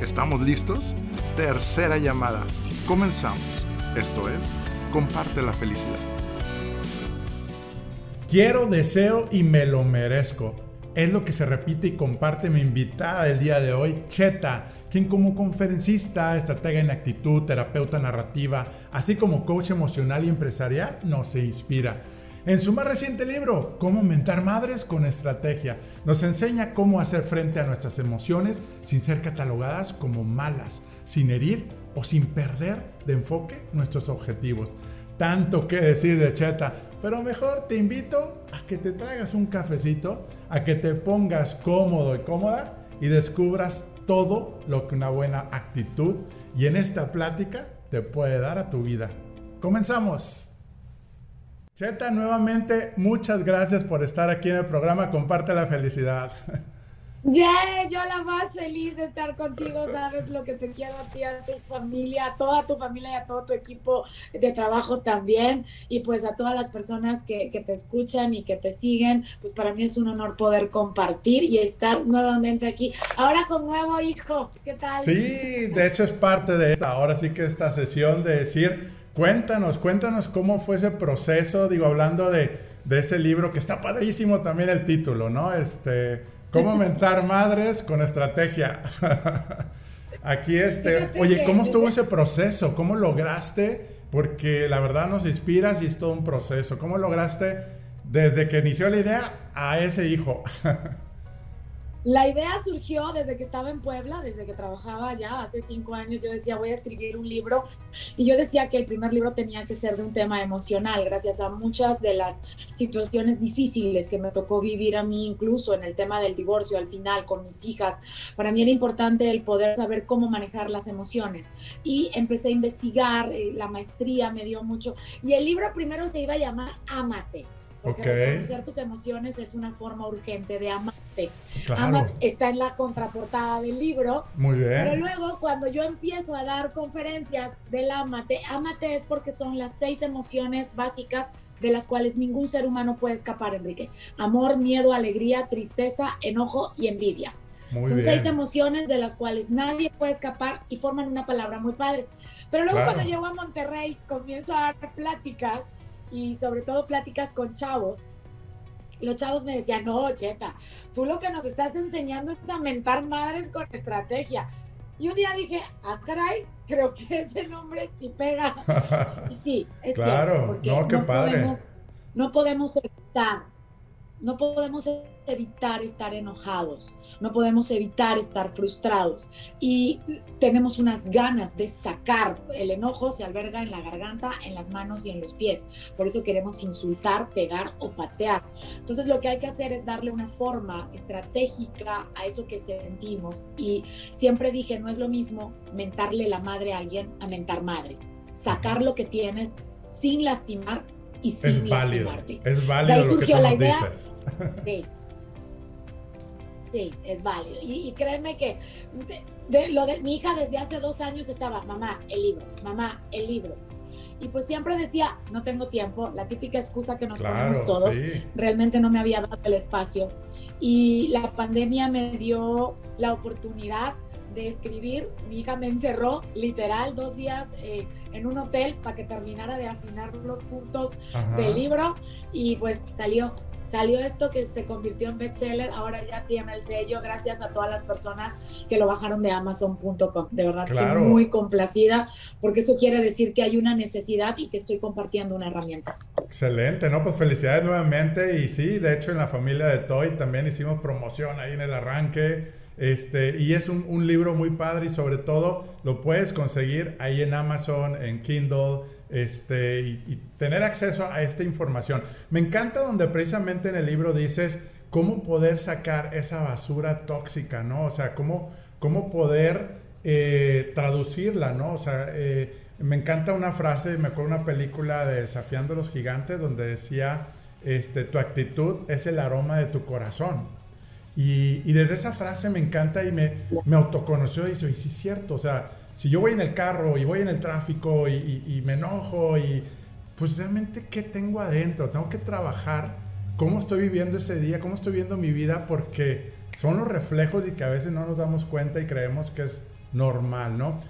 ¿Estamos listos? Tercera llamada. Comenzamos. Esto es, comparte la felicidad. Quiero, deseo y me lo merezco. Es lo que se repite y comparte mi invitada del día de hoy, Cheta, quien como conferencista, estratega en actitud, terapeuta narrativa, así como coach emocional y empresarial, nos inspira. En su más reciente libro, Cómo mentar madres con estrategia, nos enseña cómo hacer frente a nuestras emociones sin ser catalogadas como malas, sin herir o sin perder de enfoque nuestros objetivos. Tanto que decir de Cheta, pero mejor te invito a que te traigas un cafecito, a que te pongas cómodo y cómoda y descubras todo lo que una buena actitud y en esta plática te puede dar a tu vida. Comenzamos. Cheta, nuevamente, muchas gracias por estar aquí en el programa Comparte la Felicidad. Ya, yo la más feliz de estar contigo, sabes lo que te quiero a ti, a tu familia, a toda tu familia y a todo tu equipo de trabajo también, y pues a todas las personas que, que, te escuchan y que te siguen, pues para mí es un honor poder compartir y estar nuevamente aquí. Ahora con nuevo hijo, ¿qué tal? Sí, de hecho es parte de esta, ahora sí que esta sesión de decir Cuéntanos, cuéntanos cómo fue ese proceso, digo, hablando de, de, ese libro, que está padrísimo también el título, ¿no? Este, cómo mentar madres con estrategia. Aquí este, oye, ¿cómo estuvo ese proceso? ¿Cómo lograste? Porque la verdad nos inspiras y es todo un proceso. ¿Cómo lograste desde que inició la idea a ese hijo? La idea surgió desde que estaba en Puebla, desde que trabajaba ya hace cinco años. Yo decía, voy a escribir un libro. Y yo decía que el primer libro tenía que ser de un tema emocional, gracias a muchas de las situaciones difíciles que me tocó vivir a mí, incluso en el tema del divorcio al final con mis hijas. Para mí era importante el poder saber cómo manejar las emociones. Y empecé a investigar, eh, la maestría me dio mucho. Y el libro primero se iba a llamar Amate porque reconocer tus emociones es una forma urgente de amarte. Claro. está en la contraportada del libro. Muy bien. Pero luego, cuando yo empiezo a dar conferencias del amate, amate es porque son las seis emociones básicas de las cuales ningún ser humano puede escapar, Enrique. Amor, miedo, alegría, tristeza, enojo y envidia. Muy Son seis emociones de las cuales nadie puede escapar y forman una palabra muy padre. Pero luego cuando llego a Monterrey comienzo a dar pláticas y sobre todo pláticas con chavos, los chavos me decían, no, Cheta, tú lo que nos estás enseñando es a mentar madres con estrategia. Y un día dije, ah, caray, creo que ese nombre sí pega. Y sí, es claro, porque no, qué padre. Podemos, no podemos evitar no podemos evitar estar enojados, no podemos evitar estar frustrados y tenemos unas ganas de sacar. El enojo se alberga en la garganta, en las manos y en los pies. Por eso queremos insultar, pegar o patear. Entonces lo que hay que hacer es darle una forma estratégica a eso que sentimos. Y siempre dije, no es lo mismo mentarle la madre a alguien a mentar madres. Sacar lo que tienes sin lastimar y sin es válido, Es válido lo que tú la idea. dices. Sí. sí, es válido. Y, créeme que de, lo de mi hija desde hace dos años estaba, mamá, el libro, mamá, el libro. Y pues siempre decía, no tengo tiempo, la típica excusa que nos ponemos todos. Realmente no me había dado el espacio. Y la pandemia me dio la oportunidad de escribir. Mi hija me encerró literal dos días eh, en un hotel para que terminara de afinar los puntos del libro y pues salió. Salió esto que se convirtió en bestseller, ahora ya tiene el sello gracias a todas las personas que lo bajaron de amazon.com. De verdad estoy muy complacida porque eso quiere decir que hay una necesidad y que estoy compartiendo una herramienta. Excelente, ¿no? Pues felicidades nuevamente y sí, de hecho en la familia de Toy también hicimos promoción ahí en el arranque este, y es un, libro muy padre y sobre todo lo puedes conseguir ahí en Amazon, en Kindle, este, y, tener acceso a esta información. Me encanta donde precisamente en el libro dices cómo poder sacar esa basura tóxica, ¿no? O sea, cómo, cómo poder eh, traducirla, ¿no? O sea, eh, me encanta una frase, me acuerdo una película de Desafiando a los Gigantes donde decía, este, tu actitud es el aroma de tu corazón. Y, desde esa frase me encanta y me, me autoconoció y dice, y sí es cierto, o sea, si yo voy en el carro y voy en el tráfico y, y, me enojo y pues realmente qué tengo adentro, tengo que trabajar cómo estoy viviendo ese día, cómo estoy viviendo mi vida porque son los reflejos y que a veces no nos damos cuenta y creemos que es normal, ¿no?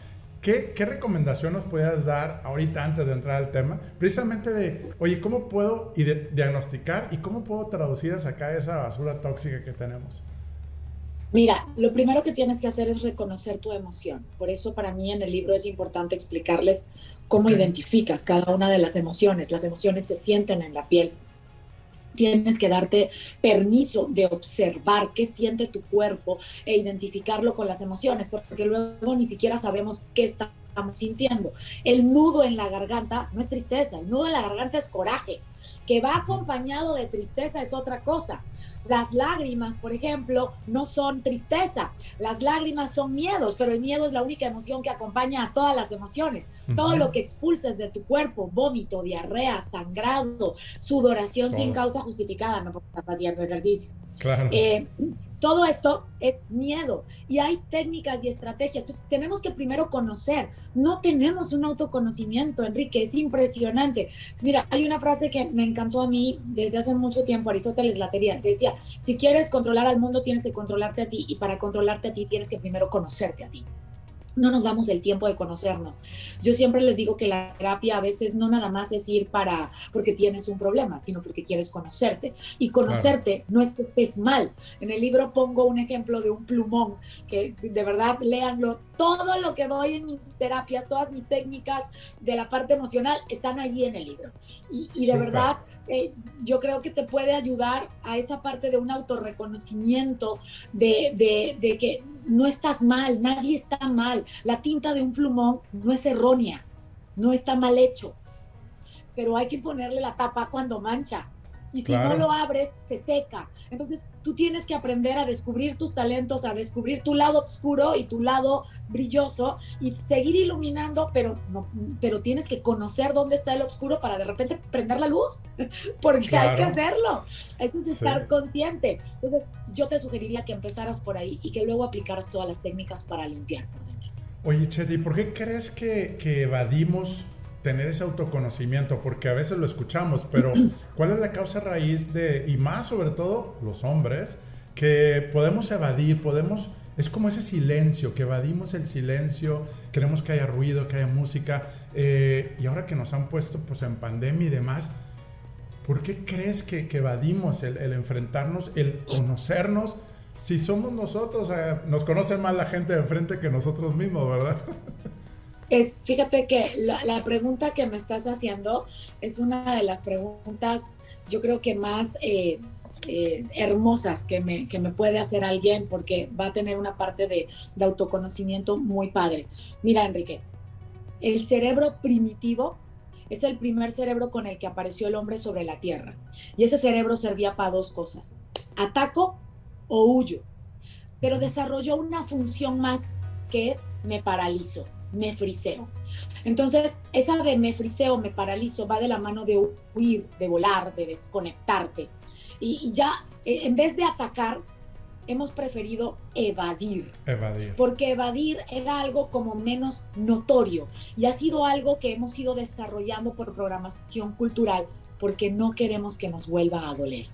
¿Qué, ¿Qué, recomendación nos puedes dar ahorita antes de entrar al tema? Precisamente de, oye, ¿cómo puedo diagnosticar y cómo puedo traducir a sacar esa basura tóxica que tenemos? Mira, lo primero que tienes que hacer es reconocer tu emoción. Por eso para mí en el libro es importante explicarles cómo identificas cada una de las emociones. Las emociones se sienten en la piel tienes que darte permiso de observar qué siente tu cuerpo e identificarlo con las emociones, porque luego ni siquiera sabemos qué estamos sintiendo. El nudo en la garganta no es tristeza, el nudo en la garganta es coraje, que va acompañado de tristeza es otra cosa. Las lágrimas, por ejemplo, no son tristeza, las lágrimas son miedos, pero el miedo es la única emoción que acompaña a todas las emociones. Todo lo que expulses de tu cuerpo, vómito, diarrea, sangrado, sudoración sin causa justificada, no porque estás haciendo ejercicio. Claro. Eh, todo esto es miedo y hay técnicas y estrategias. Entonces, tenemos que primero conocer. No tenemos un autoconocimiento, Enrique, es impresionante. Mira, hay una frase que me encantó a mí desde hace mucho tiempo, Aristóteles Latería, decía, si quieres controlar al mundo, tienes que controlarte a ti y para controlarte a ti tienes que primero conocerte a ti no nos damos el tiempo de conocernos. Yo siempre les digo que la terapia a veces no nada más es ir para porque tienes un problema, sino porque quieres conocerte. Y conocerte no es que estés mal. En el libro pongo un ejemplo de un plumón, que de verdad léanlo. Todo lo que doy en mis terapias, todas mis técnicas de la parte emocional están allí en el libro. Y, de verdad eh, yo creo que te puede ayudar a esa parte de un autorreconocimiento, de, de, de, que no estás mal, nadie está mal. La tinta de un plumón no es errónea, no está mal hecho, pero hay que ponerle la tapa cuando mancha. Y si no lo abres, se seca. Entonces, tú tienes que aprender a descubrir tus talentos, a descubrir tu lado oscuro y tu lado brilloso y seguir iluminando, pero, no, pero tienes que conocer dónde está el oscuro para de repente prender la luz, porque hay que hacerlo. Eso es estar consciente. Entonces, yo te sugeriría que empezaras por ahí y que luego aplicaras todas las técnicas para limpiar por dentro. Oye, Chetty, ¿por qué crees que, que evadimos tener ese autoconocimiento, porque a veces lo escuchamos, pero ¿cuál es la causa raíz de, y más sobre todo los hombres, que podemos evadir, podemos, es como ese silencio, que evadimos el silencio, queremos que haya ruido, que haya música, eh, y ahora que nos han puesto pues en pandemia y demás, ¿por qué crees que, que evadimos el, el, enfrentarnos, el conocernos? Si somos nosotros, nos conocen más la gente de frente que nosotros mismos, ¿verdad? Es, fíjate que la, pregunta que me estás haciendo es una de las preguntas, yo creo que más eh, eh, hermosas que me, que me puede hacer alguien porque va a tener una parte de, de autoconocimiento muy padre. Mira, Enrique, el cerebro primitivo es el primer cerebro con el que apareció el hombre sobre la Tierra. Y ese cerebro servía para dos cosas, ataco o huyo. Pero desarrolló una función más que es me paralizo me friseo. Entonces, esa de me friseo, me paralizo, va de la mano de huir, de volar, de desconectarte. Y, ya, eh, en vez de atacar, hemos preferido evadir. Evadir. Porque evadir era algo como menos notorio y ha sido algo que hemos ido desarrollando por programación cultural porque no queremos que nos vuelva a doler.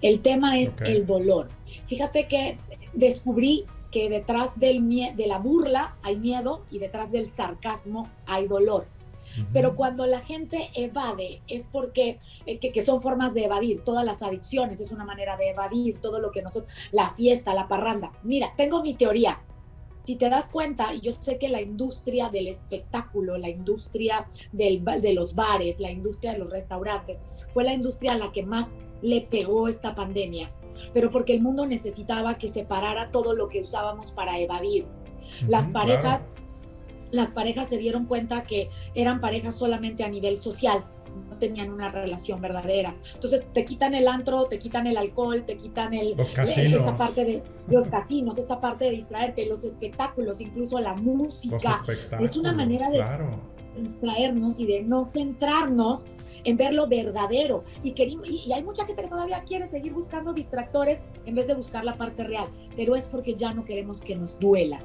El tema es el dolor. Fíjate que descubrí que detrás del de la burla hay miedo y detrás del sarcasmo hay dolor. Pero cuando la gente evade es porque, eh, que, son formas de evadir, todas las adicciones es una manera de evadir todo lo que nosotros, la fiesta, la parranda. Mira, tengo mi teoría. Si te das cuenta, y yo sé que la industria del espectáculo, la industria del, de los bares, la industria de los restaurantes, fue la industria a la que más le pegó esta pandemia pero porque el mundo necesitaba que separara todo lo que usábamos para evadir. Las parejas las parejas se dieron cuenta que eran parejas solamente a nivel social, no tenían una relación verdadera. Entonces te quitan el antro, te quitan el alcohol, te quitan el, los casinos. esta parte de los casinos, esta parte de distraerte, los espectáculos, incluso la música. es una manera de distraernos y de no centrarnos en ver lo verdadero. Y, y, hay mucha gente que todavía quiere seguir buscando distractores en vez de buscar la parte real, pero es porque ya no queremos que nos duela.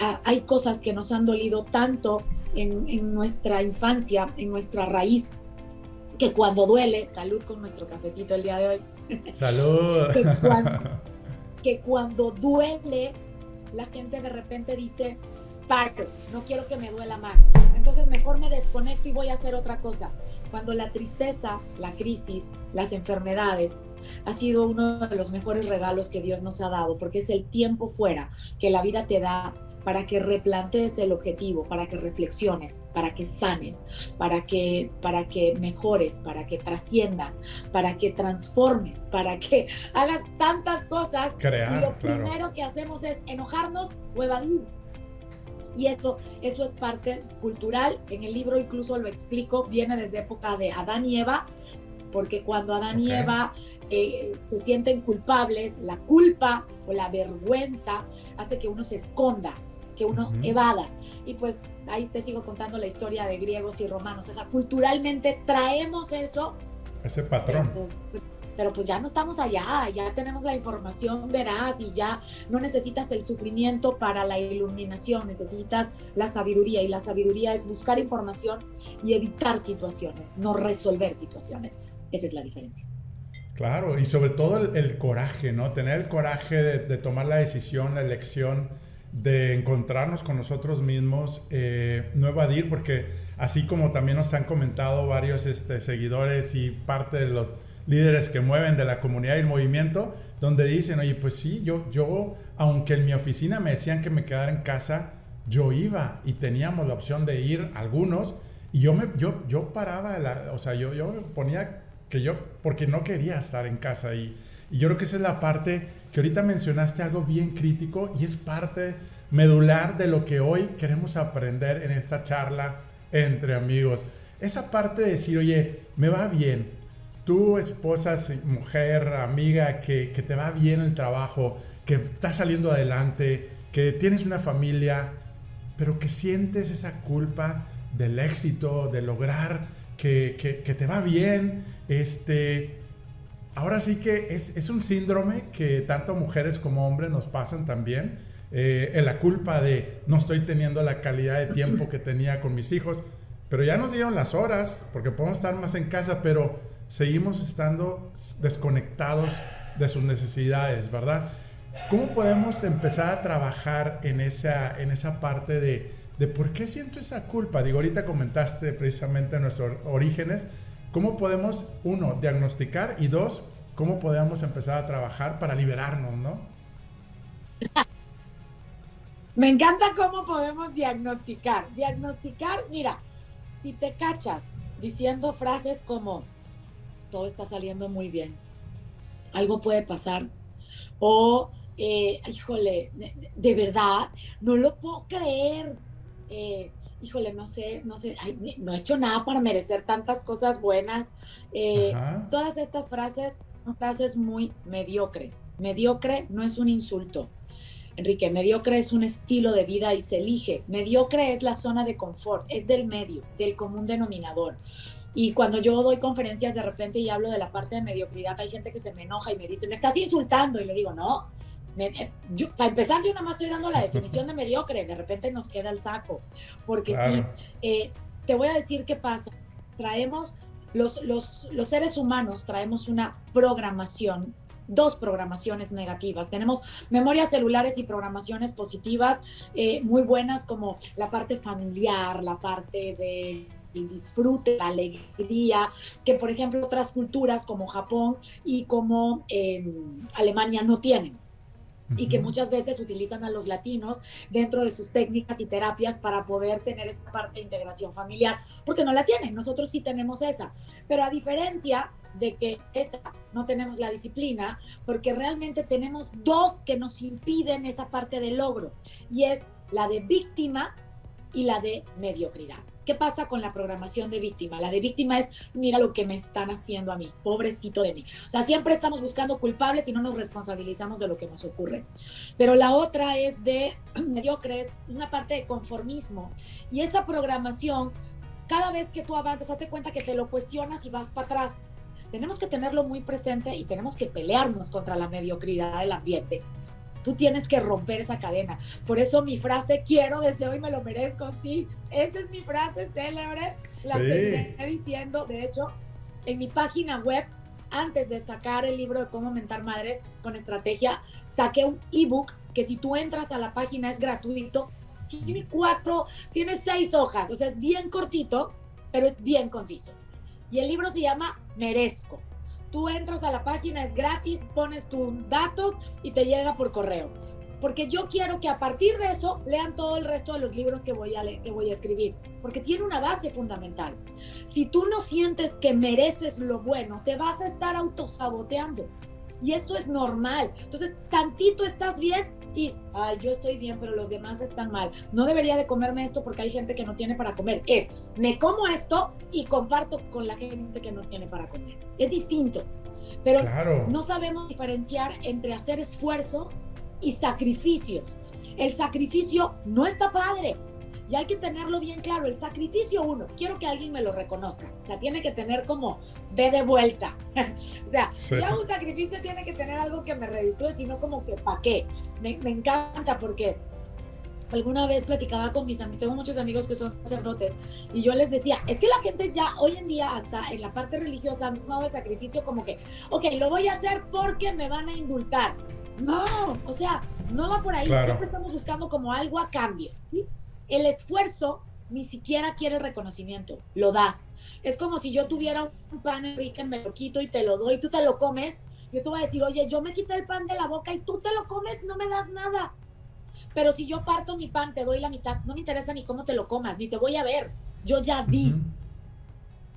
Ah, hay cosas que nos han dolido tanto en, en nuestra infancia, en nuestra raíz, que cuando duele, salud con nuestro cafecito el día de hoy. Salud. que, cuando, duele, la gente de repente dice, paro, no quiero que me duela más. Entonces mejor me desconecto y voy a hacer otra cosa. Cuando la tristeza, la crisis, las enfermedades ha sido uno de los mejores regalos que Dios nos ha dado, porque es el tiempo fuera que la vida te da para que replantees el objetivo, para que reflexiones, para que sanes, para que, para que mejores, para que trasciendas, para que transformes, para que hagas tantas cosas. Crear, y lo primero que hacemos es enojarnos o evadir. Y esto, eso es parte cultural. En el libro incluso lo explico, viene desde época de Adán y Eva, porque cuando Adán y Eva eh, se sienten culpables, la culpa o la vergüenza hace que uno se esconda, que uno evada. Y pues ahí te sigo contando la historia de griegos y romanos. O sea, culturalmente traemos eso. Ese patrón. Pero pues, ya no estamos allá, ya tenemos la información veraz y ya no necesitas el sufrimiento para la iluminación, necesitas la sabiduría y la sabiduría es buscar información y evitar situaciones, no resolver situaciones. Esa es la diferencia. Claro, y sobre todo el, coraje, ¿no? Tener el coraje de, tomar la decisión, la elección de encontrarnos con nosotros mismos, eh, no evadir, porque así como también nos han comentado varios este, seguidores y parte de los líderes que mueven de la comunidad y el movimiento, donde dicen, oye, pues sí, yo, yo, aunque en mi oficina me decían que me quedara en casa, yo iba y teníamos la opción de ir algunos, y yo, me, yo, yo paraba, o sea, yo, yo ponía que yo, porque no quería estar en casa y y yo creo que esa es la parte que ahorita mencionaste algo bien crítico y es parte medular de lo que hoy queremos aprender en esta charla entre amigos. Esa parte de decir, oye, me va bien. Tú, esposa, mujer, amiga, que, que te va bien el trabajo, que estás saliendo adelante, que tienes una familia, pero que sientes esa culpa del éxito, de lograr que, que, te va bien, este, ahora sí que es, un síndrome que tanto mujeres como hombres nos pasan también. Eh, en la culpa de no estoy teniendo la calidad de tiempo que tenía con mis hijos, pero ya nos dieron las horas porque podemos estar más en casa, pero seguimos estando desconectados de sus necesidades, ¿verdad? ¿Cómo podemos empezar a trabajar en esa, en esa parte de, de por qué siento esa culpa? Digo, ahorita comentaste precisamente nuestros orígenes, ¿Cómo podemos, uno, diagnosticar y dos, cómo podemos empezar a trabajar para liberarnos, ¿no? Me encanta cómo podemos diagnosticar. Diagnosticar, mira, si te cachas diciendo frases como, todo está saliendo muy bien, algo puede pasar, o, eh, híjole, de, verdad, no lo puedo creer, eh, híjole, no sé, no sé, no he hecho nada para merecer tantas cosas buenas. Eh, todas estas frases son frases muy mediocres. Mediocre no es un insulto. Enrique, mediocre es un estilo de vida y se elige. Mediocre es la zona de confort, es del medio, del común denominador. Y cuando yo doy conferencias de repente y hablo de la parte de mediocridad, hay gente que se me enoja y me dice, me estás insultando. Y le digo, no, eh, para empezar, yo nada más estoy dando la definición de mediocre, de repente nos queda el saco, porque sí, eh, te voy a decir qué pasa, traemos, los, los, los seres humanos traemos una programación dos programaciones negativas. Tenemos memorias celulares y programaciones positivas eh, muy buenas como la parte familiar, la parte de disfrute, la alegría, que por ejemplo otras culturas como Japón y como Alemania no tienen. Y que muchas veces utilizan a los latinos dentro de sus técnicas y terapias para poder tener esta parte de integración familiar, porque no la tienen, nosotros sí tenemos esa, pero a diferencia de que esa no tenemos la disciplina, porque realmente tenemos dos que nos impiden esa parte del logro, y es la de víctima y la de mediocridad. ¿Qué pasa con la programación de víctima? La de víctima es, mira lo que me están haciendo a mí, pobrecito de mí. O sea, siempre estamos buscando culpables y no nos responsabilizamos de lo que nos ocurre. Pero la otra es de mediocres, una parte de conformismo. Y esa programación, cada vez que tú avanzas, date cuenta que te lo cuestionas y vas para atrás. Tenemos que tenerlo muy presente y tenemos que pelearnos contra la mediocridad del ambiente. Tú tienes que romper esa cadena. Por eso mi frase, quiero desde hoy me lo merezco, sí. Esa es mi frase célebre. La seguiré diciendo. De hecho, en mi página web, antes de sacar el libro de cómo mentar madres con estrategia, saqué un ebook que si tú entras a la página es gratuito. Tiene cuatro, tiene seis hojas, o sea, es bien cortito, pero es bien conciso. Y el libro se llama Merezco. Tú entras a la página, es gratis, pones tus datos y te llega por correo. Porque yo quiero que a partir de eso lean todo el resto de los libros que voy a, que voy a escribir. Porque tiene una base fundamental. Si tú no sientes que mereces lo bueno, te vas a estar autosaboteando. Y esto es normal. Entonces, tantito estás bien y, ay, yo estoy bien, pero los demás están mal. No debería de comerme esto porque hay gente que no tiene para comer. Es, me como esto y comparto con la gente que no tiene para comer. Es distinto. Pero no sabemos diferenciar entre hacer esfuerzos y sacrificios. El sacrificio no está padre. Y hay que tenerlo bien claro. El sacrificio, uno, quiero que alguien me lo reconozca. O sea, tiene que tener como ve de vuelta. o sea, ya un sacrificio tiene que tener algo que me reditúe, sino como que ¿para qué? Me, me, encanta porque alguna vez platicaba con mis amigos, tengo muchos amigos que son sacerdotes, y yo les decía, es que la gente ya hoy en día, hasta en la parte religiosa, ha tomado el sacrificio como que, ok, lo voy a hacer porque me van a indultar. No, o sea, no va por ahí, siempre estamos buscando como algo a cambio. ¿sí? El esfuerzo ni siquiera quiere el reconocimiento, lo das. Es como si yo tuviera un pan, Enrique, me lo quito y te lo doy, tú te lo comes. Yo te voy a decir, oye, yo me quité el pan de la boca y tú te lo comes, no me das nada. Pero si yo parto mi pan, te doy la mitad, no me interesa ni cómo te lo comas, ni te voy a ver. Yo ya di.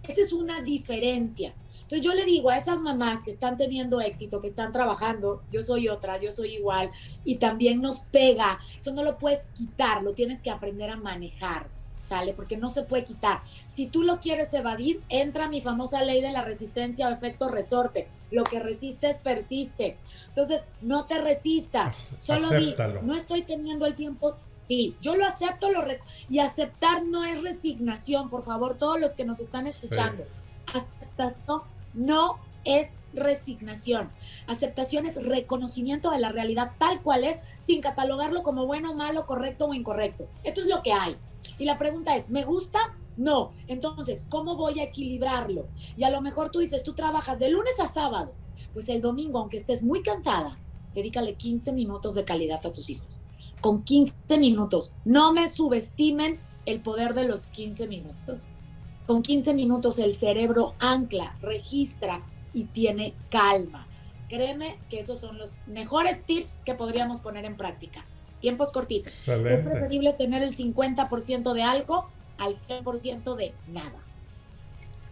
Esa es una diferencia. Entonces yo le digo a esas mamás que están teniendo éxito, que están trabajando, yo soy otra, yo soy igual, y también nos pega, eso no lo puedes quitar, lo tienes que aprender a manejar. ¿sale? Porque no se puede quitar. Si tú lo quieres evadir, entra mi famosa ley de la resistencia o efecto resorte. Lo que resistes persiste. Entonces, no te resistas. Solo di, no estoy teniendo el tiempo. Sí, yo lo acepto lo y aceptar no es resignación, por favor, todos los que nos están escuchando. Aceptación no es resignación. Aceptación es reconocimiento de la realidad tal cual es, sin catalogarlo como bueno, malo, correcto o incorrecto. Esto es lo que hay. Y la pregunta es, ¿me gusta? No. Entonces, ¿cómo voy a equilibrarlo? Y a lo mejor tú dices, tú trabajas de lunes a sábado. Pues el domingo, aunque estés muy cansada, dedícale 15 minutos de calidad a tus hijos. Con 15 minutos. No me subestimen el poder de los 15 minutos. Con 15 minutos el cerebro ancla, registra y tiene calma. Créeme que esos son los mejores tips que podríamos poner en práctica tiempos cortitos. Es preferible tener el 50% de algo al 100% de nada.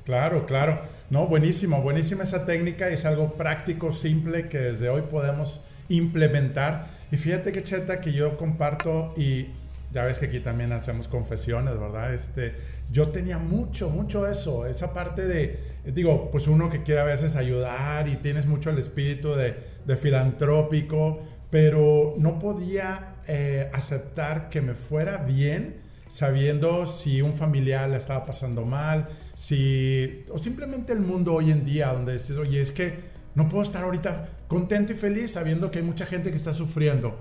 Claro, claro. No, buenísimo, buenísima esa técnica. Es algo práctico, simple que desde hoy podemos implementar. Y fíjate que cheta que yo comparto y ya ves que aquí también hacemos confesiones, ¿verdad? Este, yo tenía mucho, mucho eso, esa parte de, digo, pues uno que quiere a veces ayudar y tienes mucho el espíritu de, filantrópico, pero no podía eh, aceptar que me fuera bien sabiendo si un familiar le estaba pasando mal, si, o simplemente el mundo hoy en día donde dices, oye, es que no puedo estar ahorita contento y feliz sabiendo que hay mucha gente que está sufriendo.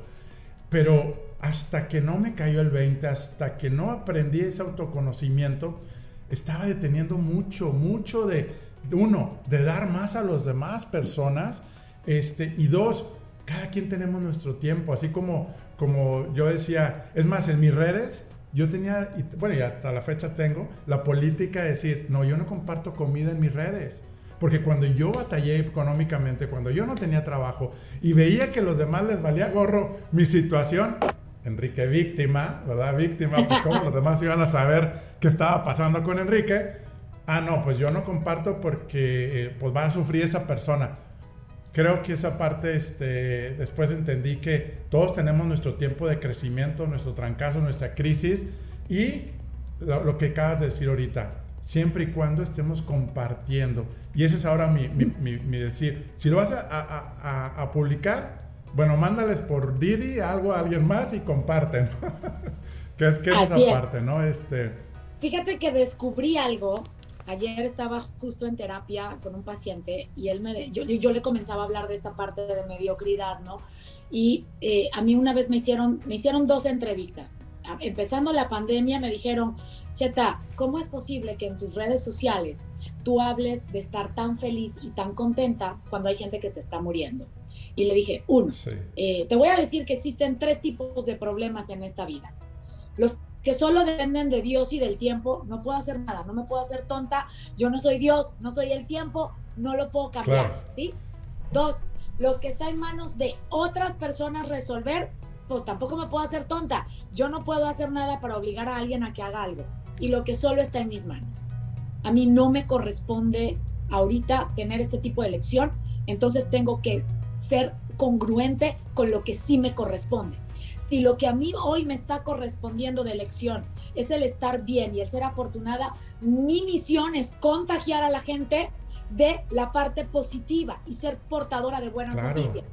Pero hasta que no me cayó el 20, hasta que no aprendí ese autoconocimiento, estaba deteniendo mucho, mucho de, uno, de dar más a las demás personas, este, y dos, cada quien tenemos nuestro tiempo, así como, como yo decía, es más, en mis redes, yo tenía, bueno, y hasta la fecha tengo, la política de decir, no, yo no comparto comida en mis redes. Porque cuando yo batallé económicamente, cuando yo no tenía trabajo y veía que los demás les valía gorro mi situación, Enrique víctima, ¿verdad? Víctima, pues cómo los demás iban a saber qué estaba pasando con Enrique. Ah, no, pues yo no comparto porque eh, pues va a sufrir esa persona creo que esa parte, este, después entendí que todos tenemos nuestro tiempo de crecimiento, nuestro trancazo, nuestra crisis, Y lo, que acabas de decir ahorita, siempre y cuando estemos compartiendo. Y ese es ahora mi, mi, decir. Si lo vas a, publicar, bueno, mándales por Didi algo a alguien más y comparten. ¿Qué es, qué es esa parte, no? Este... Fíjate que descubrí algo. Ayer estaba justo en terapia con un paciente y él me, yo, yo le comenzaba a hablar de esta parte de mediocridad, ¿no? Y eh, a mí una vez me hicieron, me hicieron dos entrevistas. Empezando la pandemia me dijeron, Cheta, ¿cómo es posible que en tus redes sociales tú hables de estar tan feliz y tan contenta cuando hay gente que se está muriendo? Y le dije, uno, eh, te voy a decir que existen tres tipos de problemas en esta vida. Los que solo dependen de Dios y del tiempo, no puedo hacer nada, no me puedo hacer tonta, yo no soy Dios, no soy el tiempo, no lo puedo cambiar, ¿sí? Dos, los que están en manos de otras personas resolver, pues tampoco me puedo hacer tonta. Yo no puedo hacer nada para obligar a alguien a que haga algo. Y lo que solo está en mis manos. A mí no me corresponde ahorita tener ese tipo de elección, entonces tengo que ser congruente con lo que sí me corresponde. Si lo que a mí hoy me está correspondiendo de elección es el estar bien y el ser afortunada, mi misión es contagiar a la gente de la parte positiva y ser portadora de buenas noticias.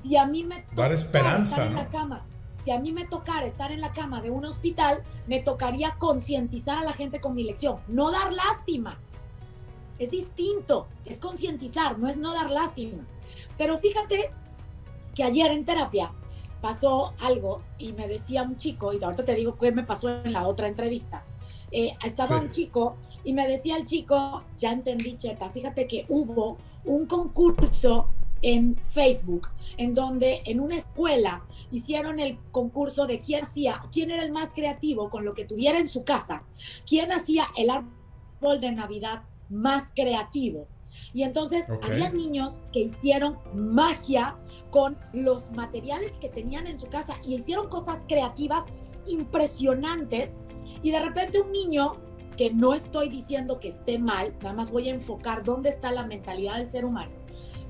Si a mí me dar esperanza estar en la cama, si a mí me tocara estar en la cama de un hospital, me tocaría concientizar a la gente con mi lección, no dar lástima. Es distinto, es concientizar, no es no dar lástima. Pero fíjate que ayer en terapia pasó algo y me decía un chico, y ahorita te digo qué me pasó en la otra entrevista. Eh, estaba un chico y me decía el chico, ya entendí, Cheta, fíjate que hubo un concurso en Facebook, en donde en una escuela hicieron el concurso de quién hacía, quién era el más creativo con lo que tuviera en su casa, quién hacía el árbol de Navidad más creativo. Y entonces había niños que hicieron magia con los materiales que tenían en su casa y hicieron cosas creativas impresionantes. Y de repente un niño que no estoy diciendo que esté mal, nada más voy a enfocar dónde está la mentalidad del ser humano.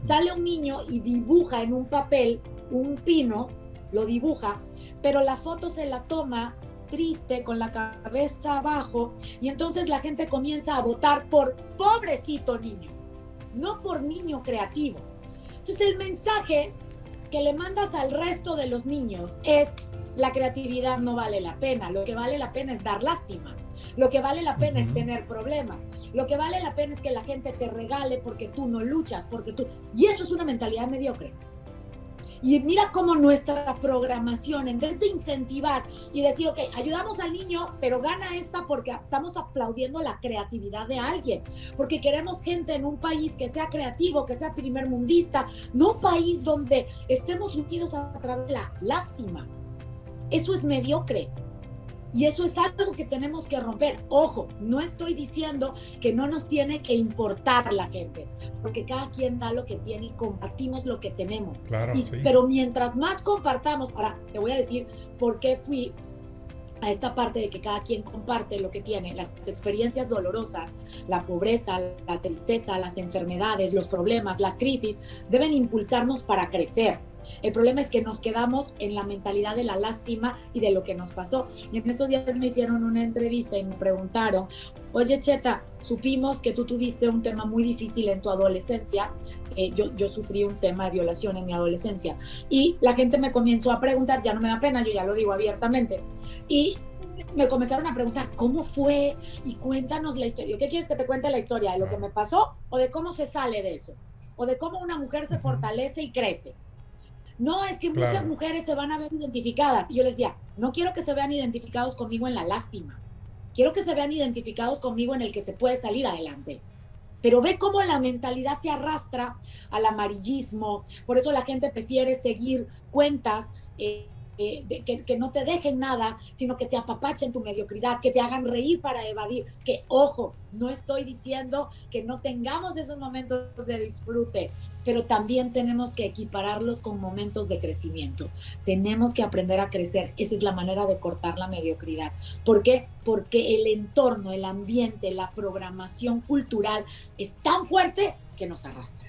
Sale un niño y dibuja en un papel un pino, lo dibuja, pero la foto se la toma triste, con la cabeza abajo, y entonces la gente comienza a votar por pobrecito niño, no por niño creativo. Entonces el mensaje que le mandas al resto de los niños es, la creatividad no vale la pena, lo que vale la pena es dar lástima. Lo que vale la pena es tener problemas. Lo que vale la pena es que la gente te regale porque tú no luchas, porque tú... Y eso es una mentalidad mediocre. Y mira cómo nuestra programación, en vez de incentivar y decir, ok, ayudamos al niño, pero gana esta porque estamos aplaudiendo la creatividad de alguien, porque queremos gente en un país que sea creativo, que sea primer mundista, no un país donde estemos unidos a través de la lástima. Eso es mediocre. Y eso es algo que tenemos que romper. Ojo, no estoy diciendo que no nos tiene que importar la gente, porque cada quien da lo que tiene y compartimos lo que tenemos. Claro, Pero mientras más compartamos, ahora te voy a decir por qué fui a esta parte de que cada quien comparte lo que tiene, las experiencias dolorosas, la pobreza, la tristeza, las enfermedades, los problemas, las crisis, deben impulsarnos para crecer el problema es que nos quedamos en la mentalidad de la lástima y de lo que nos pasó. Y en estos días me hicieron una entrevista y me preguntaron, oye Cheta, supimos que tú tuviste un tema muy difícil en tu adolescencia. Eh, yo, yo sufrí un tema de violación en mi adolescencia. Y la gente me comenzó a preguntar, ya no me da pena, yo ya lo digo abiertamente. Y me comenzaron a preguntar cómo fue y cuéntanos la historia. ¿Qué quieres que te cuente la historia? ¿De lo que me pasó o de cómo se sale de eso? ¿O de cómo una mujer se fortalece y crece? No, es que muchas mujeres se van a ver identificadas. Y yo les decía, no quiero que se vean identificados conmigo en la lástima. Quiero que se vean identificados conmigo en el que se puede salir adelante. Pero ve cómo la mentalidad te arrastra al amarillismo. Por eso la gente prefiere seguir cuentas eh, eh, que, que, no te dejen nada, sino que te apapachen tu mediocridad, que te hagan reír para evadir. Que, ojo, no estoy diciendo que no tengamos esos momentos de disfrute pero también tenemos que equipararlos con momentos de crecimiento. Tenemos que aprender a crecer. Esa es la manera de cortar la mediocridad. ¿Por qué? Porque el entorno, el ambiente, la programación cultural es tan fuerte que nos arrastra.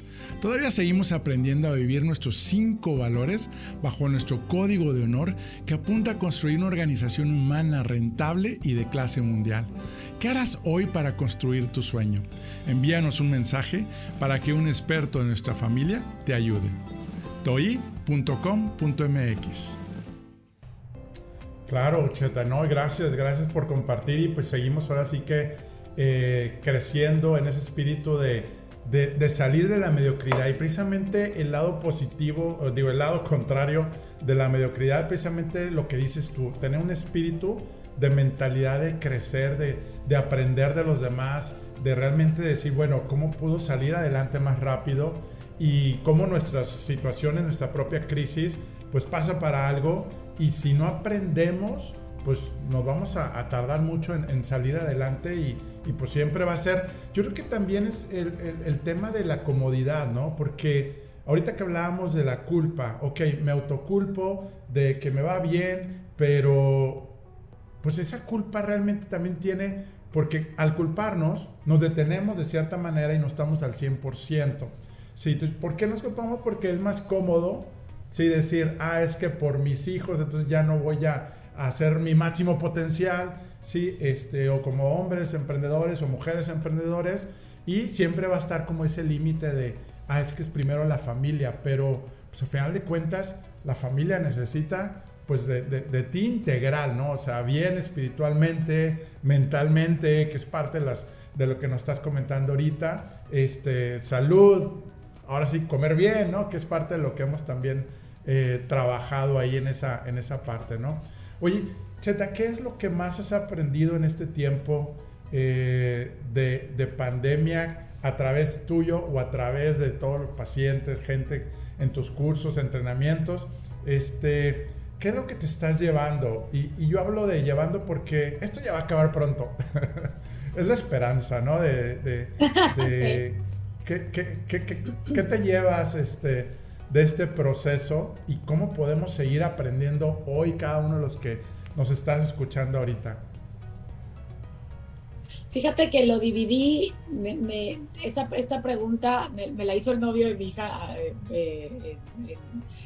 Todavía seguimos aprendiendo a vivir nuestros cinco valores bajo nuestro código de honor que apunta a construir una organización humana rentable y de clase mundial. ¿Qué harás hoy para construir tu sueño? Envíanos un mensaje para que un experto de nuestra familia te ayude. toi.com.mx Claro, Cheta, no, gracias, gracias por compartir y pues seguimos ahora sí que eh, creciendo en ese espíritu de de, salir de la mediocridad. Y precisamente el lado positivo, digo, el lado contrario de la mediocridad, precisamente lo que dices tú, tener un espíritu de mentalidad de crecer, de, de aprender de los demás, de realmente decir, bueno, ¿cómo pudo salir adelante más rápido? Y cómo nuestras situaciones, nuestra propia crisis, pues pasa para algo. Y si no aprendemos, pues nos vamos a, tardar mucho en, salir adelante y, pues siempre va a ser, yo creo que también es el, tema de la comodidad, ¿no? Porque ahorita que hablábamos de la culpa, ok, me autoculpo de que me va bien, pero pues esa culpa realmente también tiene, porque al culparnos nos detenemos de cierta manera y no estamos al 100%. Sí, ¿por qué nos culpamos? Porque es más cómodo, sí, decir, ah, es que por mis hijos, entonces ya no voy a hacer mi máximo potencial, ¿sí? Este, o como hombres emprendedores o mujeres emprendedores, y siempre va a estar como ese límite de, ah, es que es primero la familia, pero pues al final de cuentas la familia necesita pues de, de, ti integral, ¿no? O sea, bien espiritualmente, mentalmente, que es parte de, las, de lo que nos estás comentando ahorita, este, salud, ahora sí, comer bien, ¿no? Que es parte de lo que hemos también eh, trabajado ahí en esa, en esa parte, ¿no? Oye, Cheta, ¿qué es lo que más has aprendido en este tiempo eh, de, pandemia a través tuyo o a través de todos los pacientes, gente en tus cursos, entrenamientos? Este, ¿Qué es lo que te estás llevando? Y, yo hablo de llevando porque esto ya va a acabar pronto. es la esperanza, ¿no? De, ¿qué, qué, te llevas este, de este proceso y cómo podemos seguir aprendiendo hoy cada uno de los que nos estás escuchando ahorita? Fíjate que lo dividí, me, esta, pregunta me, la hizo el novio de mi hija, eh, eh,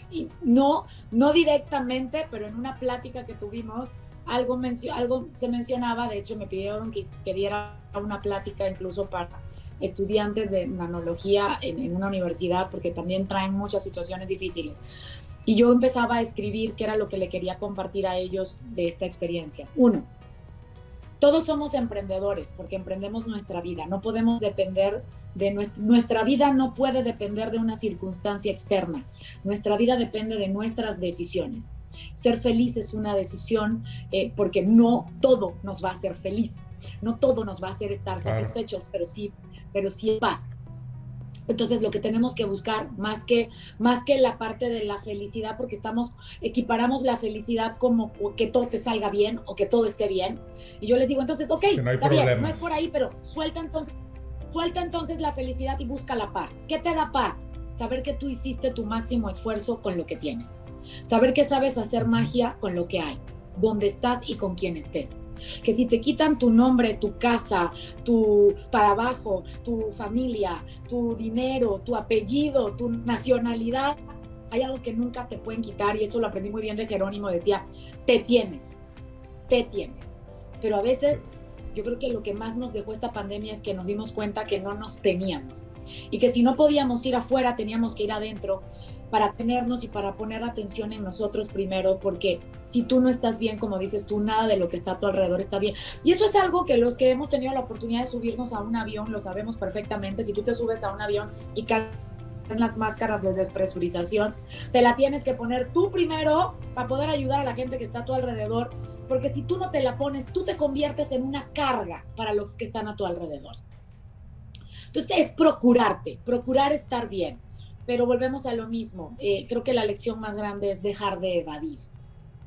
y no, no directamente, pero en una plática que tuvimos, algo, algo se mencionaba, de hecho me pidieron que, que diera una plática incluso para estudiantes de nanología en, una universidad porque también traen muchas situaciones difíciles. Y yo empezaba a escribir qué era lo que le quería compartir a ellos de esta experiencia. Uno, todos somos emprendedores porque emprendemos nuestra vida. No podemos depender de nuestra, vida, no puede depender de una circunstancia externa. Nuestra vida depende de nuestras decisiones. Ser feliz es una decisión eh, porque no todo nos va a hacer feliz. No todo nos va a hacer estar satisfechos, pero sí pero sí paz. Entonces lo que tenemos que buscar más que más que la parte de la felicidad porque estamos equiparamos la felicidad como que todo te salga bien o que todo esté bien. Y yo les digo entonces ok no está bien no es por ahí pero suelta entonces suelta entonces la felicidad y busca la paz. ¿qué te da paz? Saber que tú hiciste tu máximo esfuerzo con lo que tienes. Saber que sabes hacer magia con lo que hay donde estás y con quién estés. Que si te quitan tu nombre, tu casa, tu trabajo, tu familia, tu dinero, tu apellido, tu nacionalidad, hay algo que nunca te pueden quitar y esto lo aprendí muy bien de Jerónimo, decía, te tienes, te tienes. Pero a veces yo creo que lo que más nos dejó esta pandemia es que nos dimos cuenta que no nos teníamos y que si no podíamos ir afuera, teníamos que ir adentro para tenernos y para poner atención en nosotros primero, porque si tú no estás bien, como dices tú, nada de lo que está a tu alrededor está bien. Y eso es algo que los que hemos tenido la oportunidad de subirnos a un avión lo sabemos perfectamente. Si tú te subes a un avión y cada las máscaras de despresurización, te la tienes que poner tú primero para poder ayudar a la gente que está a tu alrededor, porque si tú no te la pones, tú te conviertes en una carga para los que están a tu alrededor. Entonces es procurarte, procurar estar bien, pero volvemos a lo mismo. Eh, creo que la lección más grande es dejar de evadir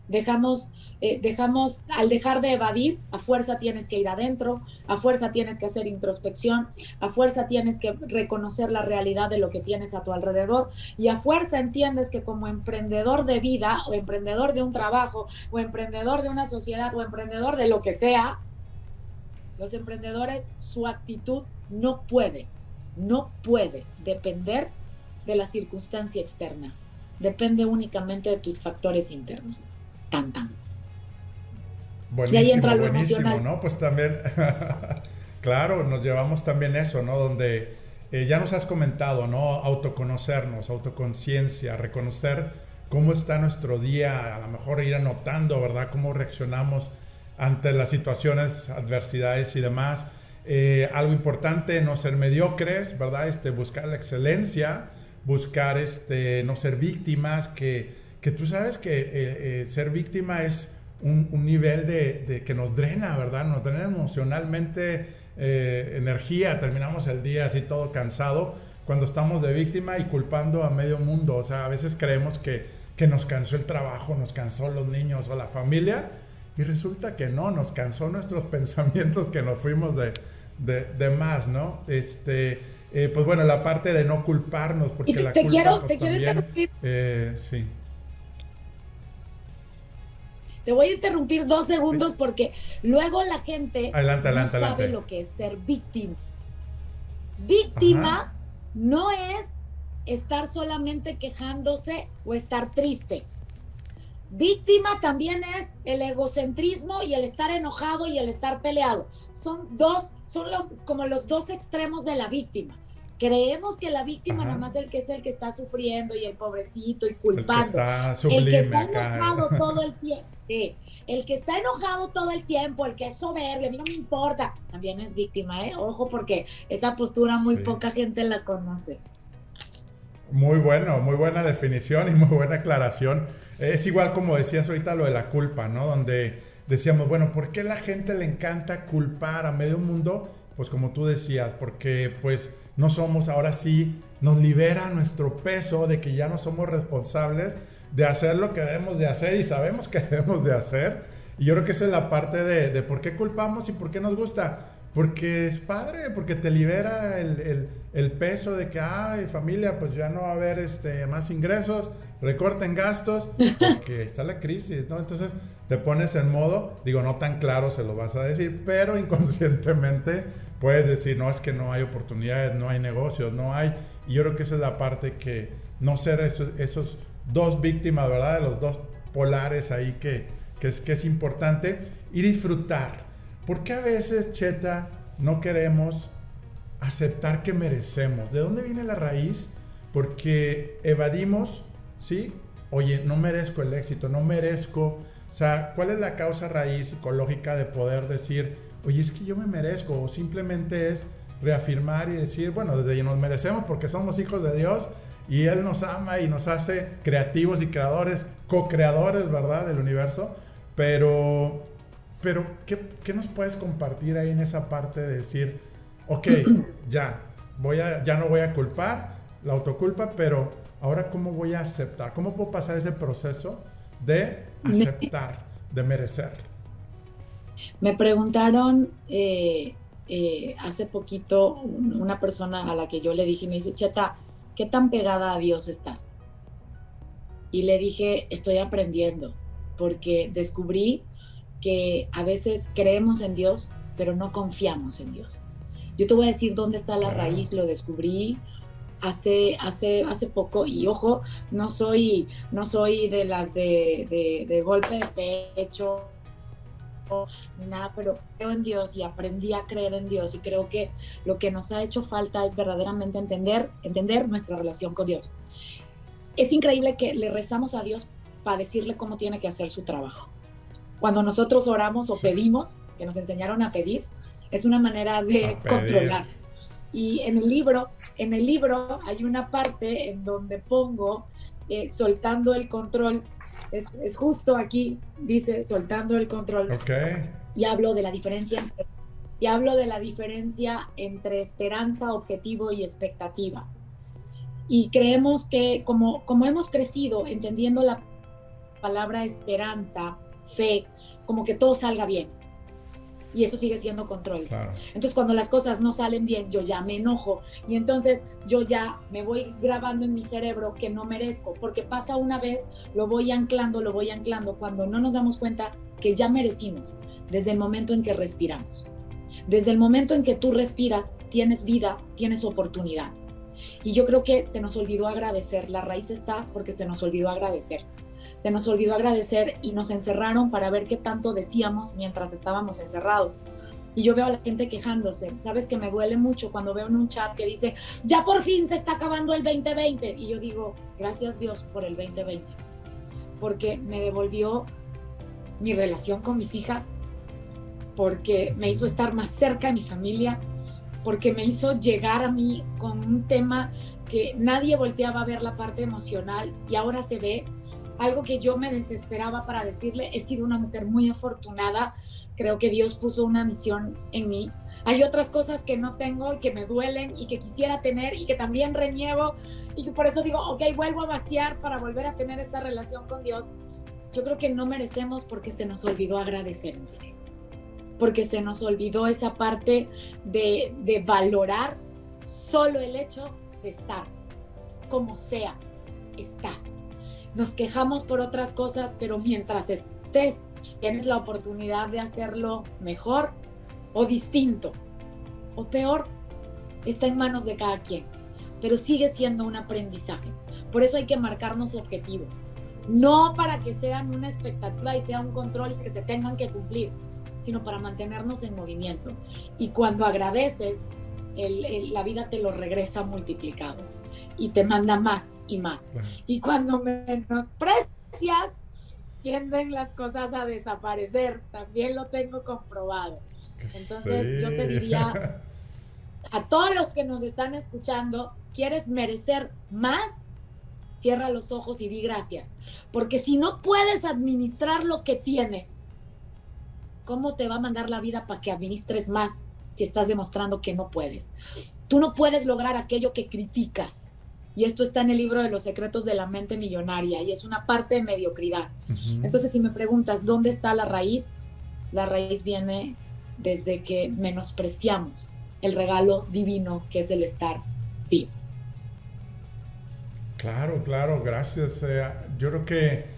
dejamos, eh, dejamos, al dejar de evadir, a fuerza tienes que ir adentro, a fuerza tienes que hacer introspección, a fuerza tienes que reconocer la realidad de lo que tienes a tu alrededor y a fuerza entiendes que como emprendedor de vida o emprendedor de un trabajo o emprendedor de una sociedad o emprendedor de lo que sea, los emprendedores, su actitud no puede, no puede depender de la circunstancia externa, depende únicamente de tus factores internos tan tan. Buenísimo, y ahí entra buenísimo, ¿no? Pues también, claro, nos llevamos también eso, ¿no? Donde eh, ya nos has comentado, ¿no? Autoconocernos, autoconciencia, reconocer cómo está nuestro día, a lo mejor ir anotando, ¿verdad? Cómo reaccionamos ante las situaciones, adversidades y demás. Eh, algo importante, no ser mediocres, ¿verdad? Este, buscar la excelencia, buscar este, no ser víctimas, que que tú sabes que eh, eh, ser víctima es un, nivel de, que nos drena, ¿verdad? Nos drena emocionalmente eh, energía, terminamos el día así todo cansado cuando estamos de víctima y culpando a medio mundo. O sea, a veces creemos que, que nos cansó el trabajo, nos cansó los niños o la familia y resulta que no, nos cansó nuestros pensamientos que nos fuimos de, de, más, ¿no? Este, pues bueno, la parte de no culparnos, porque la culpa quiero, pues, también, sí. Te voy a interrumpir dos segundos porque luego la gente no sabe lo que es ser víctima. Víctima no es estar solamente quejándose o estar triste. Víctima también es el egocentrismo y el estar enojado y el estar peleado. Son dos, son los como los dos extremos de la víctima. Creemos que la víctima nada más el que es el que está sufriendo y el pobrecito y culpando. El que está, el que está enojado todo el tiempo. Sí. El que está enojado todo el tiempo, el que es soberbio, a mí no me importa, también es víctima, ¿eh? Ojo, porque esa postura muy poca gente la conoce. Muy bueno, muy buena definición y muy buena aclaración. Es igual como decías ahorita lo de la culpa, ¿no? Donde decíamos, bueno, ¿por qué la gente le encanta culpar a medio mundo? Pues como tú decías, porque pues no somos, ahora sí, nos libera nuestro peso de que ya no somos responsables de hacer lo que debemos de hacer y sabemos que debemos de hacer. Y yo creo que esa es la parte de, de por qué culpamos y por qué nos gusta. Porque es padre, porque te libera el, el, el, peso de que, ay, familia, pues ya no va a haber este, más ingresos, recorten gastos, porque está la crisis, ¿no? Entonces te pones en modo, digo, no tan claro se lo vas a decir, pero inconscientemente puedes decir, no, es que no hay oportunidades, no hay negocios, no hay. Y yo creo que esa es la parte que no ser esos, esos dos víctimas, ¿verdad? De los dos polares ahí que, es, que es importante. Y disfrutar. Porque a veces, Cheta, no queremos aceptar que merecemos? ¿De dónde viene la raíz? Porque evadimos, ¿sí? Oye, no merezco el éxito, no merezco... O sea, ¿cuál es la causa raíz psicológica de poder decir, oye, es que yo me merezco? O simplemente es reafirmar y decir, bueno, desde nos merecemos porque somos hijos de Dios y Él nos ama y nos hace creativos y creadores, co-creadores, ¿verdad? Del universo. Pero, pero ¿qué, ¿qué, nos puedes compartir ahí en esa parte de decir, ok, ya, voy a, ya no voy a culpar la autoculpa, pero ahora cómo voy a aceptar? ¿Cómo puedo pasar ese proceso de aceptar, de merecer? Me preguntaron eh, eh, hace poquito una persona a la que yo le dije, me dice, Cheta, ¿qué tan pegada a Dios estás? Y le dije, estoy aprendiendo, porque descubrí que a veces creemos en Dios, pero no confiamos en Dios. Yo te voy a decir dónde está la raíz, lo descubrí hace, hace, hace poco y ojo, no soy, no soy de las de, de golpe de pecho nada, pero creo en Dios y aprendí a creer en Dios y creo que lo que nos ha hecho falta es verdaderamente entender, entender nuestra relación con Dios. Es increíble que le rezamos a Dios para decirle cómo tiene que hacer su trabajo. Cuando nosotros oramos o pedimos, que nos enseñaron a pedir, es una manera de controlar. Y en el libro en el libro hay una parte en donde pongo eh, soltando el control. Es, es, justo aquí, dice soltando el control. Okay. Y hablo de la diferencia entre, y hablo de la diferencia entre esperanza, objetivo y expectativa. Y creemos que como, como hemos crecido entendiendo la palabra esperanza, fe, como que todo salga bien. Y eso sigue siendo control. Entonces cuando las cosas no salen bien, yo ya me enojo y entonces yo ya me voy grabando en mi cerebro que no merezco, porque pasa una vez, lo voy anclando, lo voy anclando, cuando no nos damos cuenta que ya merecimos desde el momento en que respiramos. Desde el momento en que tú respiras, tienes vida, tienes oportunidad. Y yo creo que se nos olvidó agradecer. La raíz está porque se nos olvidó agradecer se nos olvidó agradecer y nos encerraron para ver qué tanto decíamos mientras estábamos encerrados. Y yo veo a la gente quejándose. Sabes que me duele mucho cuando veo en un chat que dice, ya por fin se está acabando el 2020. Y yo digo, gracias Dios por el 2020. Porque me devolvió mi relación con mis hijas, porque me hizo estar más cerca de mi familia, porque me hizo llegar a mí con un tema que nadie volteaba a ver la parte emocional y ahora se ve algo que yo me desesperaba para decirle, he sido una mujer muy afortunada, creo que Dios puso una misión en mí. Hay otras cosas que no tengo y que me duelen y que quisiera tener y que también reniego y por eso digo, ok, vuelvo a vaciar para volver a tener esta relación con Dios. Yo creo que no merecemos porque se nos olvidó agradecer, porque se nos olvidó esa parte de, de valorar solo el hecho de estar, como sea, estás nos quejamos por otras cosas, pero mientras estés, tienes la oportunidad de hacerlo mejor o distinto o peor, está en manos de cada quien, pero sigue siendo un aprendizaje. Por eso hay que marcarnos objetivos, no para que sean una expectativa y sea un control que se tengan que cumplir, sino para mantenernos en movimiento. Y cuando agradeces, la vida te lo regresa multiplicado y te manda más y más. Y cuando menosprecias, tienden las cosas a desaparecer. También lo tengo comprobado. Entonces yo te diría a todos los que nos están escuchando, ¿quieres merecer más? Cierra los ojos y di gracias. Porque si no puedes administrar lo que tienes, ¿cómo te va a mandar la vida para que administres más si estás demostrando que no puedes? Tú no puedes lograr aquello que criticas. Y esto está en el libro de los secretos de la mente millonaria y es una parte de mediocridad. Entonces, si me preguntas, ¿dónde está la raíz? La raíz viene desde que menospreciamos el regalo divino que es el estar vivo. Claro, claro, gracias. Yo creo que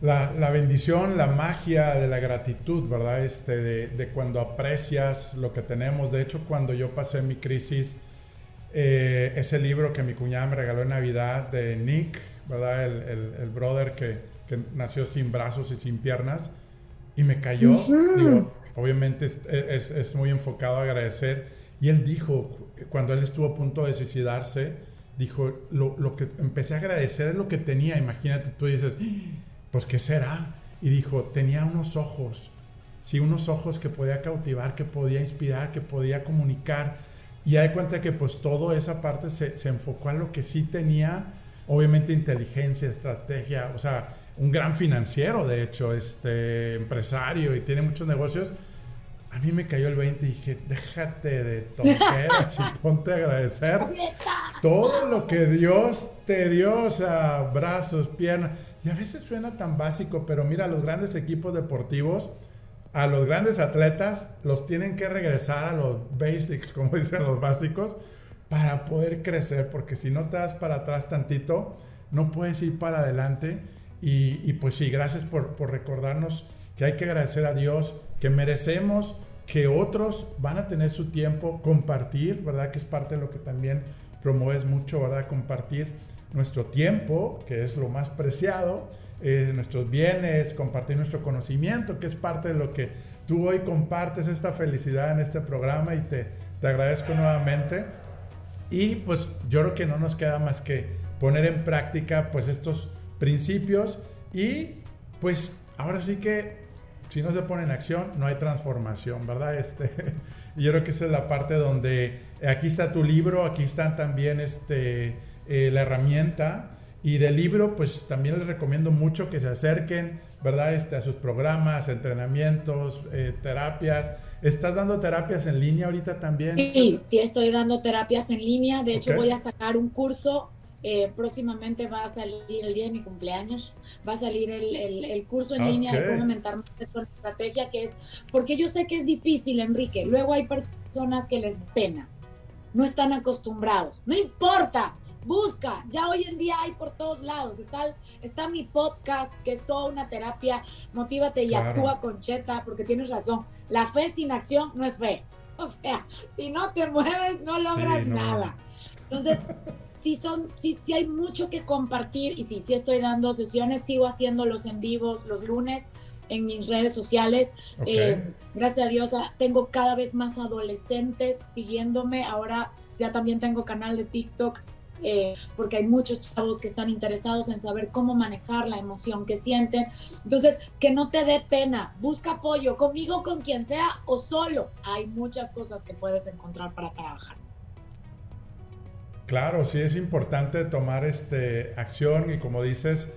la, bendición, la magia de la gratitud, ¿verdad? Este, de, de, cuando aprecias lo que tenemos. De hecho, cuando yo pasé mi crisis, eh, ese libro que mi cuñada me regaló en Navidad de Nick, ¿verdad? El, el, brother que, que, nació sin brazos y sin piernas, y me cayó. Digo, obviamente es, es, es, muy enfocado a agradecer. Y él dijo, cuando él estuvo a punto de suicidarse, dijo, lo, lo que empecé a agradecer es lo que tenía. Imagínate, tú dices, pues ¿qué será? Y dijo, tenía unos ojos, sí, unos ojos que podía cautivar, que podía inspirar, que podía comunicar y hay cuenta que pues toda esa parte se, se, enfocó a lo que sí tenía, obviamente inteligencia, estrategia, o sea, un gran financiero, de hecho, este empresario y tiene muchos negocios. A mí me cayó el 20 y dije, déjate de tonteras y ponte a agradecer todo lo que Dios te dio, o sea, brazos, piernas. Y a veces suena tan básico, pero mira, los grandes equipos deportivos, a los grandes atletas los tienen que regresar a los basics, como dicen los básicos, para poder crecer, porque si no te das para atrás tantito, no puedes ir para adelante. Y, pues sí, gracias por, por, recordarnos que hay que agradecer a Dios, que merecemos que otros van a tener su tiempo, compartir, ¿verdad? Que es parte de lo que también promueves mucho, ¿verdad? Compartir nuestro tiempo, que es lo más preciado, eh, nuestros bienes, compartir nuestro conocimiento, que es parte de lo que tú hoy compartes esta felicidad en este programa y te, te agradezco nuevamente. Y pues yo creo que no nos queda más que poner en práctica pues estos principios y pues ahora sí que si no se pone en acción, no hay transformación, ¿verdad? Este, yo creo que esa es la parte donde aquí está tu libro, aquí están también este, eh, la herramienta. Y del libro, pues también les recomiendo mucho que se acerquen, ¿verdad? Este, a sus programas, entrenamientos, eh, terapias. ¿Estás dando terapias en línea ahorita también? Sí, sí, estoy dando terapias en línea. De hecho, voy a sacar un curso eh, próximamente va a salir el día de mi cumpleaños, va a salir el, el, curso en línea de cómo aumentar nuestra estrategia, que es, porque yo sé que es difícil, Enrique, luego hay personas que les pena, no están acostumbrados, no importa, busca, ya hoy en día hay por todos lados, está, está mi podcast, que es toda una terapia, motívate y actúa con Cheta, porque tienes razón, la fe sin acción no es fe, o sea, si no te mueves no logras nada. Entonces, sí son, sí, sí hay mucho que compartir y sí, sí estoy dando sesiones, sigo haciendo los en vivos los lunes en mis redes sociales. Eh, gracias a Dios ah, tengo cada vez más adolescentes siguiéndome. Ahora ya también tengo canal de TikTok eh, porque hay muchos chavos que están interesados en saber cómo manejar la emoción que sienten. Entonces, que no te dé pena, busca apoyo conmigo, con quien sea o solo. Hay muchas cosas que puedes encontrar para trabajar. Claro, sí es importante tomar este, acción y como dices,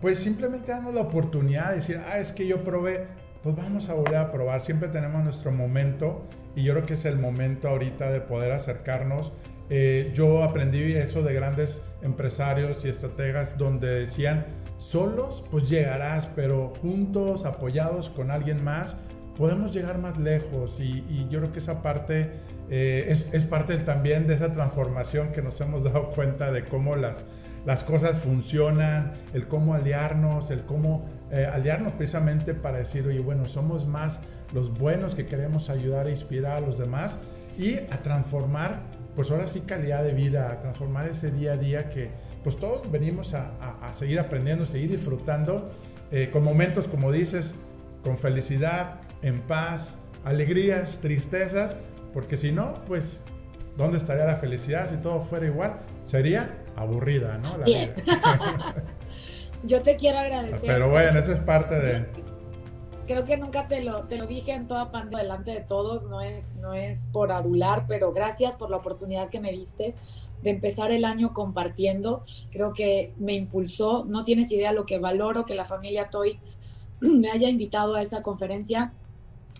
pues simplemente damos la oportunidad de decir, ah, es que yo probé, pues vamos a volver a probar. Siempre tenemos nuestro momento y yo creo que es el momento ahorita de poder acercarnos. Eh, yo aprendí eso de grandes empresarios y estrategas donde decían, solos pues llegarás, pero juntos, apoyados con alguien más, podemos llegar más lejos y, yo creo que esa parte eh, es, es, parte también de esa transformación que nos hemos dado cuenta de cómo las, las cosas funcionan, el cómo aliarnos, el cómo eh, aliarnos precisamente para decir, oye, bueno, somos más los buenos que queremos ayudar e inspirar a los demás y a transformar, pues ahora sí calidad de vida, a transformar ese día a día que pues todos venimos a, a, seguir aprendiendo, seguir disfrutando eh, con momentos, como dices, con felicidad, en paz, alegrías, tristezas, porque si no, pues, ¿dónde estaría la felicidad si todo fuera igual? Sería aburrida, ¿no? La vida. Yo te quiero agradecer. Pero bueno, eso es parte de... Creo que nunca te lo, te lo dije en toda pandemia delante de todos, no es, no es por adular, pero gracias por la oportunidad que me diste de empezar el año compartiendo. Creo que me impulsó, no tienes idea lo que valoro que la familia Toy me haya invitado a esa conferencia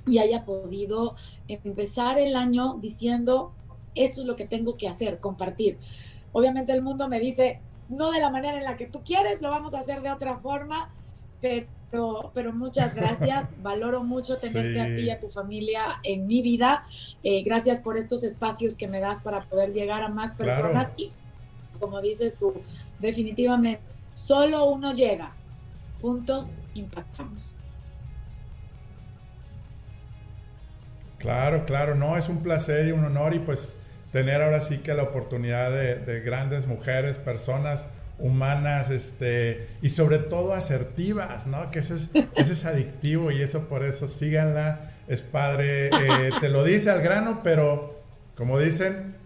y haya podido empezar el año diciendo, esto es lo que tengo que hacer, compartir. Obviamente el mundo me dice, no de la manera en la que tú quieres, lo vamos a hacer de otra forma, pero, pero muchas gracias. Valoro mucho tenerte a ti y a tu familia en mi vida. Eh, gracias por estos espacios que me das para poder llegar a más personas y, como dices tú, definitivamente, solo uno llega. Juntos impactamos. Claro, claro, no, es un placer y un honor y pues tener ahora sí que la oportunidad de, grandes mujeres, personas humanas, este, y sobre todo asertivas, ¿no? Que eso es, eso es adictivo y eso por eso síganla, es padre, eh, te lo dice al grano, pero como dicen,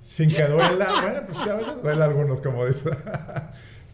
sin que duela, bueno, pues sí, a veces duele a algunos, como dicen.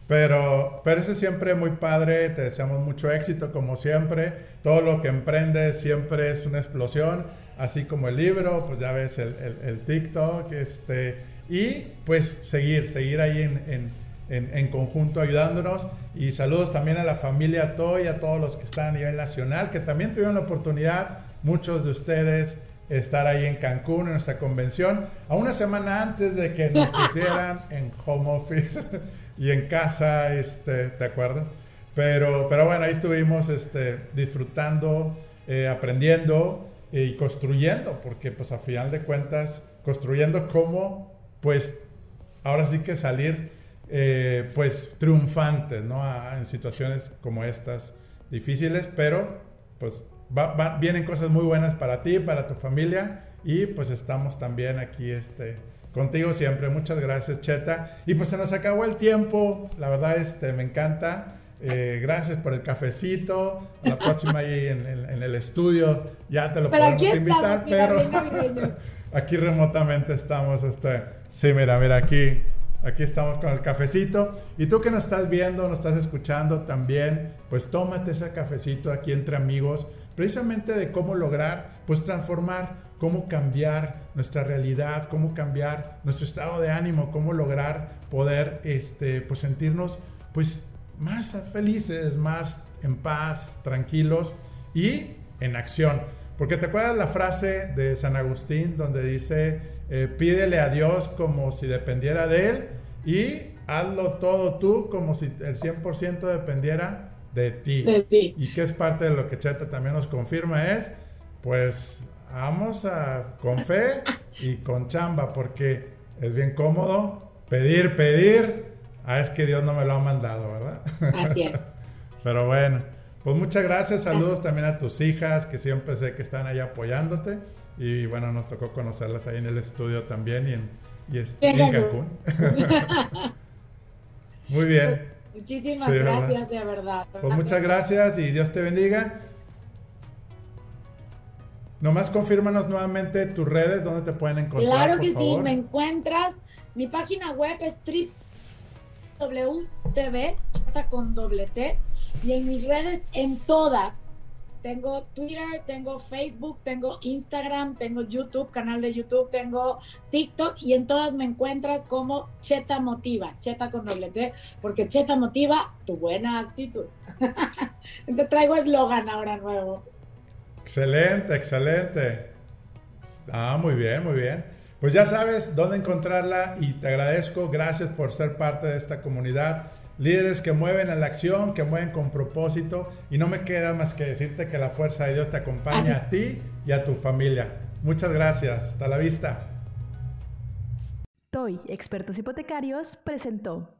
Pero, pero eso es siempre muy padre, te deseamos mucho éxito como siempre, todo lo que emprendes siempre es una explosión, así como el libro, pues ya ves el, el, TikTok, este, y pues seguir, seguir ahí en, en, conjunto ayudándonos. Y saludos también a la familia Toy, a todos los que están a nivel nacional, que también tuvieron la oportunidad, muchos de ustedes, estar ahí en Cancún en nuestra convención, a una semana antes de que nos pusieran en home office y en casa, este, ¿te acuerdas? Pero, pero bueno, ahí estuvimos este, disfrutando, eh, aprendiendo y construyendo, porque pues a final de cuentas, construyendo cómo, pues, ahora sí que salir, eh, pues, triunfantes, ¿no? en situaciones como estas difíciles, pero pues vienen cosas muy buenas para ti, para tu familia y pues estamos también aquí este, contigo siempre. Muchas gracias, Cheta. Y pues se nos acabó el tiempo, la verdad este, me encanta. Eh, gracias por el cafecito. La próxima ahí en, el estudio ya te lo podemos invitar, pero aquí remotamente estamos. Este, sí, mira, mira aquí. Aquí estamos con el cafecito. Y tú que nos estás viendo, nos estás escuchando también, pues tómate ese cafecito aquí entre amigos, precisamente de cómo lograr, pues transformar, cómo cambiar nuestra realidad, cómo cambiar nuestro estado de ánimo, cómo lograr poder, este, pues sentirnos, pues más felices, más en paz, tranquilos y en acción. Porque te acuerdas la frase de San Agustín donde dice, eh, pídele a Dios como si dependiera de Él y hazlo todo tú como si el 100% dependiera de ti. Y que es parte de lo que Cheta también nos confirma es, pues vamos a con fe y con chamba porque es bien cómodo pedir, pedir. Ah, es que Dios no me lo ha mandado, ¿verdad? Así es. Pero bueno. Pues muchas gracias, saludos también a tus hijas que siempre sé que están ahí apoyándote y bueno, nos tocó conocerlas ahí en el estudio también y en, y Cancún. Muy bien. Muchísimas gracias, de verdad. Pues muchas gracias y Dios te bendiga. Nomás confírmanos nuevamente tus redes, donde te pueden encontrar. Claro que sí, me encuentras. Mi página web es www.tv, con doble T, y en mis redes, en todas, tengo Twitter, tengo Facebook, tengo Instagram, tengo YouTube, canal de YouTube, tengo TikTok y en todas me encuentras como Cheta Motiva, Cheta con doble T, porque Cheta Motiva tu buena actitud. Te traigo eslogan ahora nuevo. Excelente, excelente. Ah, muy bien, muy bien. Pues ya sabes dónde encontrarla y te agradezco. Gracias por ser parte de esta comunidad. Líderes que mueven a la acción, que mueven con propósito. Y no me queda más que decirte que la fuerza de Dios te acompaña a ti y a tu familia. Muchas gracias. Hasta la vista. TOY, Expertos Hipotecarios, presentó.